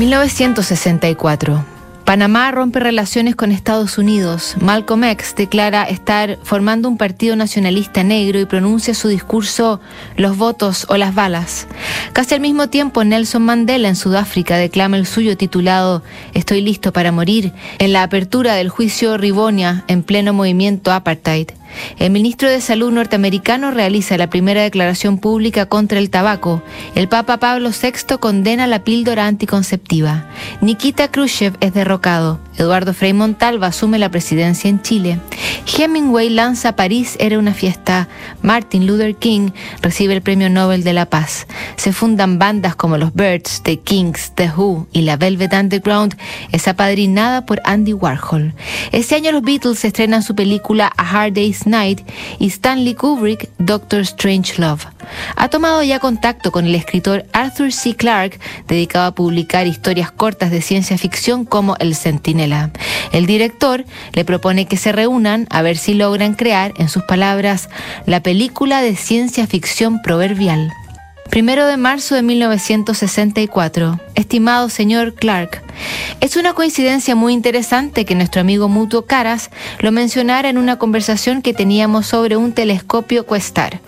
1964. Panamá rompe relaciones con Estados Unidos. Malcolm X declara estar formando un partido nacionalista negro y pronuncia su discurso Los votos o las balas. Casi al mismo tiempo, Nelson Mandela en Sudáfrica declama el suyo titulado Estoy listo para morir en la apertura del juicio Rivonia en pleno movimiento apartheid. El ministro de Salud norteamericano realiza la primera declaración pública contra el tabaco. El Papa Pablo VI condena la píldora anticonceptiva. Nikita Khrushchev es derrocado. Eduardo Frei Montalva asume la presidencia en Chile. Hemingway lanza París era una fiesta. Martin Luther King recibe el Premio Nobel de la Paz. Se fundan bandas como los Birds, The Kings, The Who y la Velvet Underground, es apadrinada por Andy Warhol. Este año los Beatles estrenan su película A Hard Day's Night y Stanley Kubrick Doctor Strange Love. Ha tomado ya contacto con el escritor Arthur C. Clarke, dedicado a publicar historias cortas de ciencia ficción como El Centinela. El director le propone que se reúnan a ver si logran crear, en sus palabras, la película de ciencia ficción proverbial. Primero de marzo de 1964. Estimado señor Clark, es una coincidencia muy interesante que nuestro amigo mutuo Caras lo mencionara en una conversación que teníamos sobre un telescopio Questar.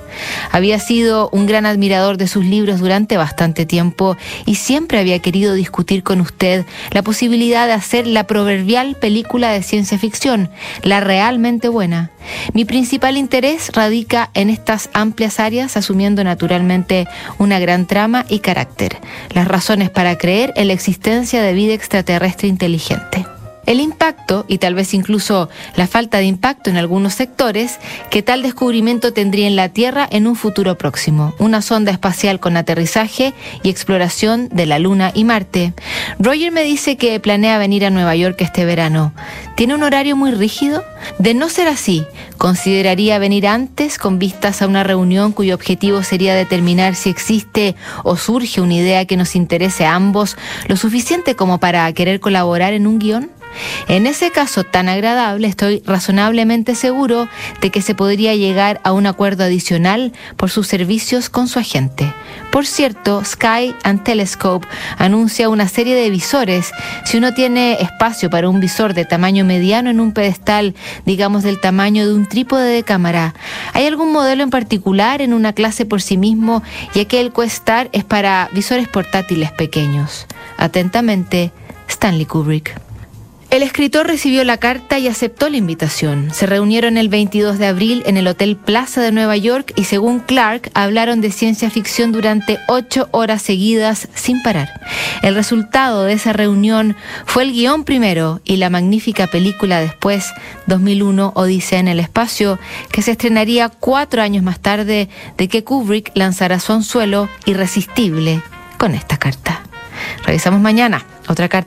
Había sido un gran admirador de sus libros durante bastante tiempo y siempre había querido discutir con usted la posibilidad de hacer la proverbial película de ciencia ficción, la realmente buena. Mi principal interés radica en estas amplias áreas, asumiendo naturalmente una gran trama y carácter, las razones para creer en la existencia de extraterrestre inteligente. El impacto, y tal vez incluso la falta de impacto en algunos sectores, que tal descubrimiento tendría en la Tierra en un futuro próximo. Una sonda espacial con aterrizaje y exploración de la Luna y Marte. Roger me dice que planea venir a Nueva York este verano. ¿Tiene un horario muy rígido? De no ser así, consideraría venir antes con vistas a una reunión cuyo objetivo sería determinar si existe o surge una idea que nos interese a ambos lo suficiente como para querer colaborar en un guion. En ese caso tan agradable, estoy razonablemente seguro de que se podría llegar a un acuerdo adicional por sus servicios con su agente. Por cierto, Sky and Telescope anuncia una serie de visores. Si uno tiene espacio para un visor de tamaño mediano en un pedestal, digamos del tamaño de un trípode de cámara, ¿hay algún modelo en particular en una clase por sí mismo, ya que el Questar es para visores portátiles pequeños? Atentamente, Stanley Kubrick. El escritor recibió la carta y aceptó la invitación. Se reunieron el 22 de abril en el Hotel Plaza de Nueva York y según Clark hablaron de ciencia ficción durante ocho horas seguidas sin parar. El resultado de esa reunión fue el guion primero y la magnífica película después, 2001, Odisea en el Espacio, que se estrenaría cuatro años más tarde de que Kubrick lanzara su anzuelo irresistible con esta carta. Revisamos mañana otra carta.